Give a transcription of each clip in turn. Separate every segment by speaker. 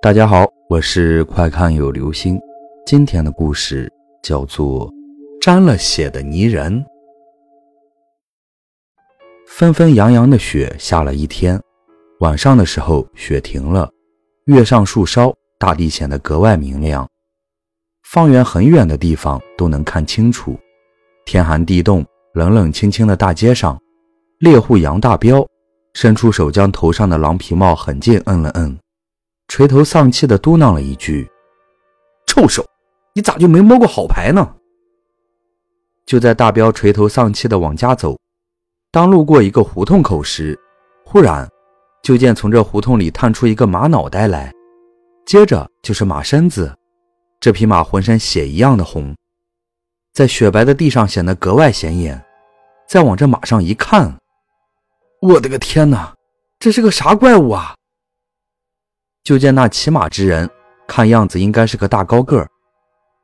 Speaker 1: 大家好，我是快看有流星。今天的故事叫做《沾了血的泥人》。纷纷扬扬的雪下了一天，晚上的时候雪停了，月上树梢，大地显得格外明亮。方圆很远的地方都能看清楚。天寒地冻，冷冷清清的大街上，猎户杨大彪伸出手将头上的狼皮帽狠劲摁了摁。垂头丧气的嘟囔了一句：“臭手，你咋就没摸过好牌呢？”就在大彪垂头丧气的往家走，当路过一个胡同口时，忽然就见从这胡同里探出一个马脑袋来，接着就是马身子。这匹马浑身血一样的红，在雪白的地上显得格外显眼。再往这马上一看，我的个天哪，这是个啥怪物啊！就见那骑马之人，看样子应该是个大高个儿，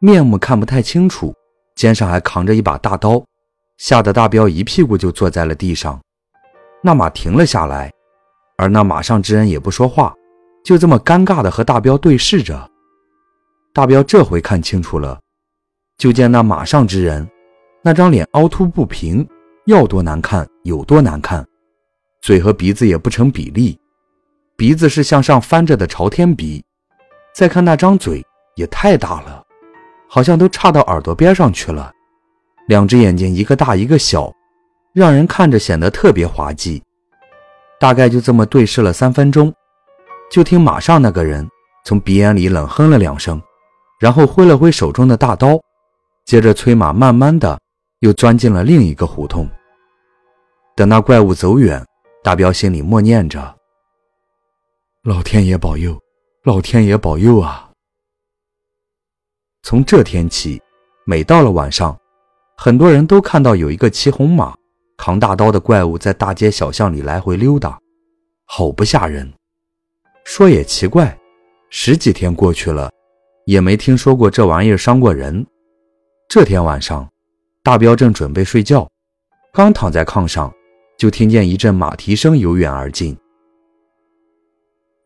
Speaker 1: 面目看不太清楚，肩上还扛着一把大刀，吓得大彪一屁股就坐在了地上。那马停了下来，而那马上之人也不说话，就这么尴尬的和大彪对视着。大彪这回看清楚了，就见那马上之人，那张脸凹凸不平，要多难看有多难看，嘴和鼻子也不成比例。鼻子是向上翻着的朝天鼻，再看那张嘴也太大了，好像都差到耳朵边上去了。两只眼睛一个大一个小，让人看着显得特别滑稽。大概就这么对视了三分钟，就听马上那个人从鼻眼里冷哼了两声，然后挥了挥手中的大刀，接着催马慢慢的又钻进了另一个胡同。等那怪物走远，大彪心里默念着。老天爷保佑，老天爷保佑啊！从这天起，每到了晚上，很多人都看到有一个骑红马、扛大刀的怪物在大街小巷里来回溜达，好不吓人。说也奇怪，十几天过去了，也没听说过这玩意儿伤过人。这天晚上，大彪正准备睡觉，刚躺在炕上，就听见一阵马蹄声由远而近。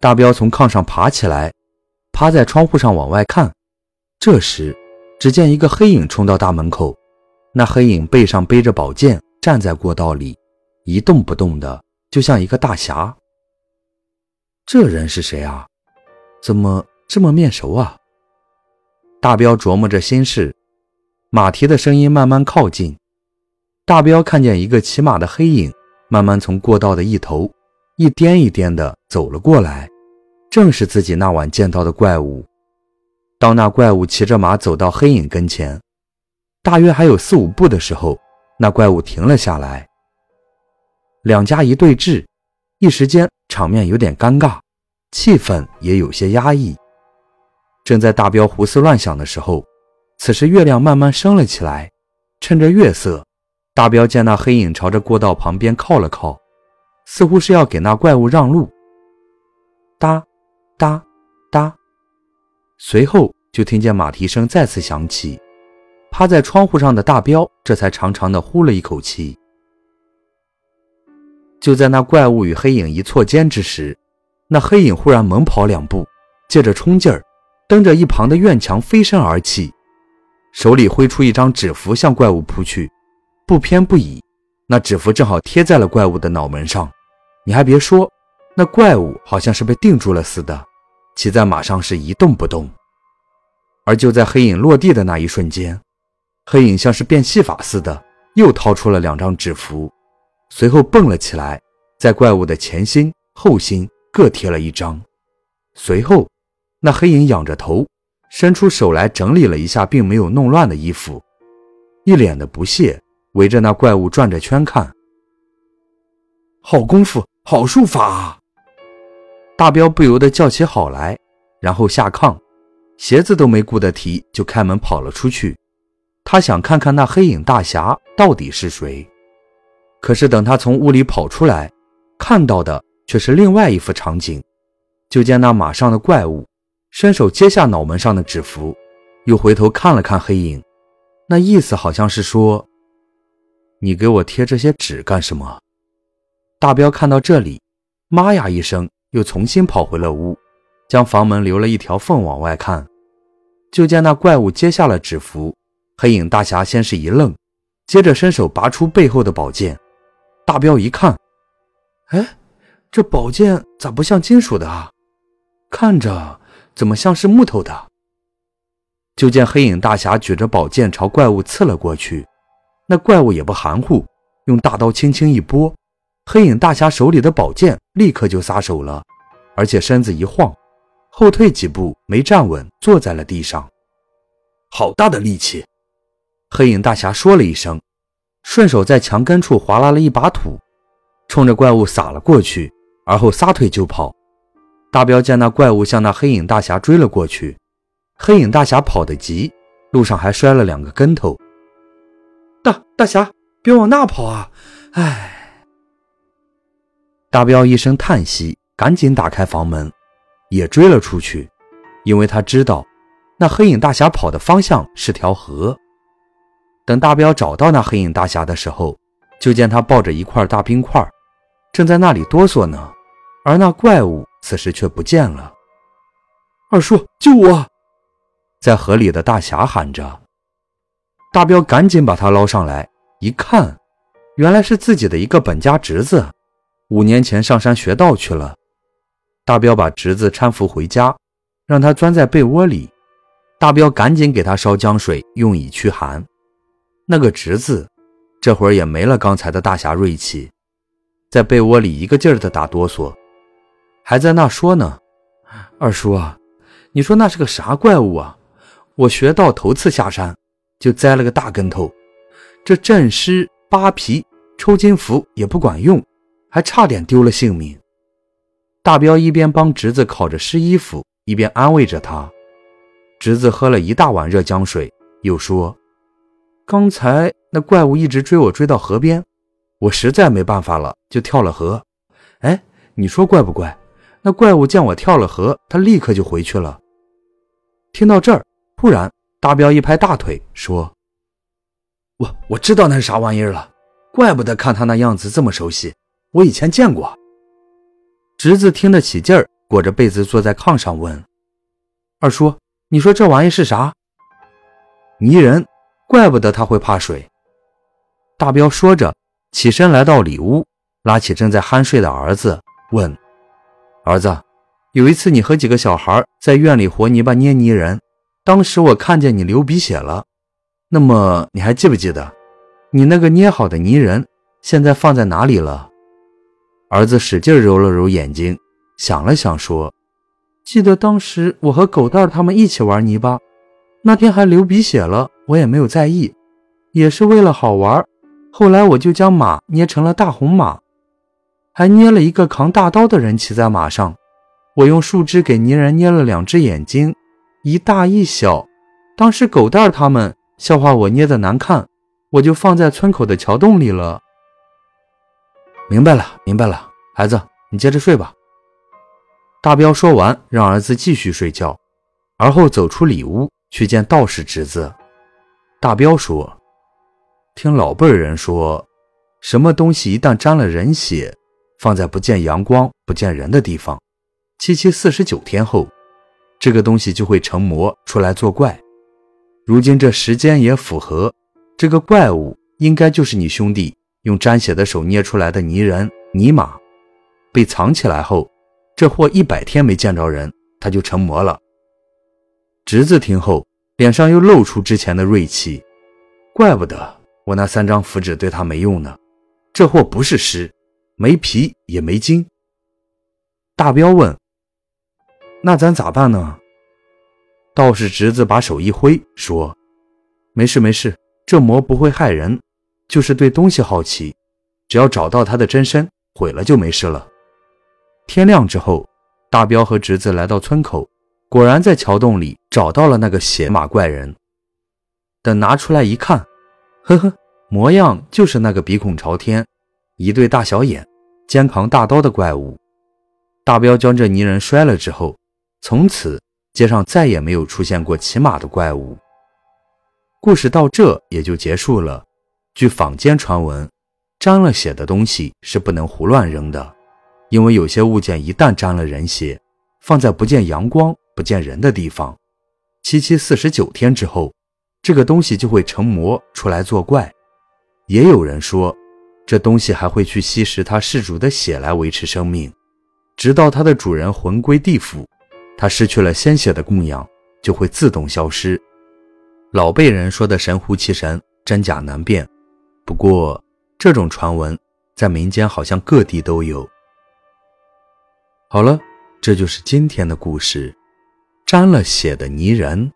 Speaker 1: 大彪从炕上爬起来，趴在窗户上往外看。这时，只见一个黑影冲到大门口。那黑影背上背着宝剑，站在过道里，一动不动的，就像一个大侠。这人是谁啊？怎么这么面熟啊？大彪琢磨着心事。马蹄的声音慢慢靠近，大彪看见一个骑马的黑影，慢慢从过道的一头。一颠一颠的走了过来，正是自己那晚见到的怪物。当那怪物骑着马走到黑影跟前，大约还有四五步的时候，那怪物停了下来。两家一对峙，一时间场面有点尴尬，气氛也有些压抑。正在大彪胡思乱想的时候，此时月亮慢慢升了起来，趁着月色，大彪见那黑影朝着过道旁边靠了靠。似乎是要给那怪物让路。哒，哒，哒，随后就听见马蹄声再次响起。趴在窗户上的大彪这才长长的呼了一口气。就在那怪物与黑影一错肩之时，那黑影忽然猛跑两步，借着冲劲儿，蹬着一旁的院墙飞身而起，手里挥出一张纸符向怪物扑去。不偏不倚，那纸符正好贴在了怪物的脑门上。你还别说，那怪物好像是被定住了似的，骑在马上是一动不动。而就在黑影落地的那一瞬间，黑影像是变戏法似的，又掏出了两张纸符，随后蹦了起来，在怪物的前心、后心各贴了一张。随后，那黑影仰着头，伸出手来整理了一下并没有弄乱的衣服，一脸的不屑，围着那怪物转着圈看。好功夫！好术法！啊！大彪不由得叫起好来，然后下炕，鞋子都没顾得提，就开门跑了出去。他想看看那黑影大侠到底是谁。可是等他从屋里跑出来，看到的却是另外一幅场景。就见那马上的怪物伸手接下脑门上的纸符，又回头看了看黑影，那意思好像是说：“你给我贴这些纸干什么？”大彪看到这里，妈呀一声，又重新跑回了屋。将房门留了一条缝往外看，就见那怪物揭下了纸符。黑影大侠先是一愣，接着伸手拔出背后的宝剑。大彪一看，哎，这宝剑咋不像金属的啊？看着怎么像是木头的？就见黑影大侠举着宝剑朝怪物刺了过去，那怪物也不含糊，用大刀轻轻一拨，黑影大侠手里的宝剑立刻就撒手了，而且身子一晃，后退几步，没站稳，坐在了地上。好大的力气！黑影大侠说了一声，顺手在墙根处划拉了一把土，冲着怪物撒了过去，而后撒腿就跑。大彪见那怪物向那黑影大侠追了过去。黑影大侠跑得急，路上还摔了两个跟头。大大侠，别往那跑啊！哎，大彪一声叹息，赶紧打开房门，也追了出去，因为他知道那黑影大侠跑的方向是条河。等大彪找到那黑影大侠的时候，就见他抱着一块大冰块，正在那里哆嗦呢，而那怪物此时却不见了。二叔，救我！在河里的大侠喊着：“大彪，赶紧把他捞上来！”一看，原来是自己的一个本家侄子，五年前上山学道去了。大彪把侄子搀扶回家，让他钻在被窝里。大彪赶紧给他烧姜水，用以驱寒。那个侄子这会儿也没了刚才的大侠锐气，在被窝里一个劲儿的打哆嗦，还在那说呢：“二叔啊，你说那是个啥怪物啊？”我学到头次下山，就栽了个大跟头，这镇尸、扒皮、抽筋符也不管用，还差点丢了性命。大彪一边帮侄子烤着湿衣服，一边安慰着他。侄子喝了一大碗热姜水，又说：“刚才那怪物一直追我，追到河边，我实在没办法了，就跳了河。哎，你说怪不怪？那怪物见我跳了河，他立刻就回去了。”听到这儿。突然，大彪一拍大腿，说：“我我知道那是啥玩意儿了，怪不得看他那样子这么熟悉，我以前见过。”侄子听得起劲儿，裹着被子坐在炕上问：“二叔，你说这玩意是啥？”泥人，怪不得他会怕水。大彪说着，起身来到里屋，拉起正在酣睡的儿子，问：“儿子，有一次你和几个小孩在院里和泥巴捏泥人。”当时我看见你流鼻血了，那么你还记不记得，你那个捏好的泥人现在放在哪里了？儿子使劲揉了揉眼睛，想了想说：“记得当时我和狗蛋他们一起玩泥巴，那天还流鼻血了，我也没有在意，也是为了好玩。后来我就将马捏成了大红马，还捏了一个扛大刀的人骑在马上，我用树枝给泥人捏了两只眼睛。”一大一小，当时狗蛋他们笑话我捏的难看，我就放在村口的桥洞里了。明白了，明白了，孩子，你接着睡吧。大彪说完，让儿子继续睡觉，而后走出里屋去见道士侄子。大彪说：“听老辈人说，什么东西一旦沾了人血，放在不见阳光、不见人的地方，七七四十九天后。”这个东西就会成魔出来作怪。如今这时间也符合，这个怪物应该就是你兄弟用沾血的手捏出来的泥人泥马，被藏起来后，这货一百天没见着人，他就成魔了。侄子听后，脸上又露出之前的锐气，怪不得我那三张符纸对他没用呢。这货不是尸，没皮也没筋。大彪问。那咱咋办呢？道士侄子把手一挥，说：“没事没事，这魔不会害人，就是对东西好奇。只要找到他的真身，毁了就没事了。”天亮之后，大彪和侄子来到村口，果然在桥洞里找到了那个血马怪人。等拿出来一看，呵呵，模样就是那个鼻孔朝天、一对大小眼、肩扛大刀的怪物。大彪将这泥人摔了之后。从此，街上再也没有出现过骑马的怪物。故事到这也就结束了。据坊间传闻，沾了血的东西是不能胡乱扔的，因为有些物件一旦沾了人血，放在不见阳光、不见人的地方，七七四十九天之后，这个东西就会成魔出来作怪。也有人说，这东西还会去吸食它事主的血来维持生命，直到它的主人魂归地府，它失去了鲜血的供养，就会自动消失。老辈人说的神乎其神，真假难辨。不过这种传闻在民间好像各地都有。好了，这就是今天的故事，沾了血的泥人。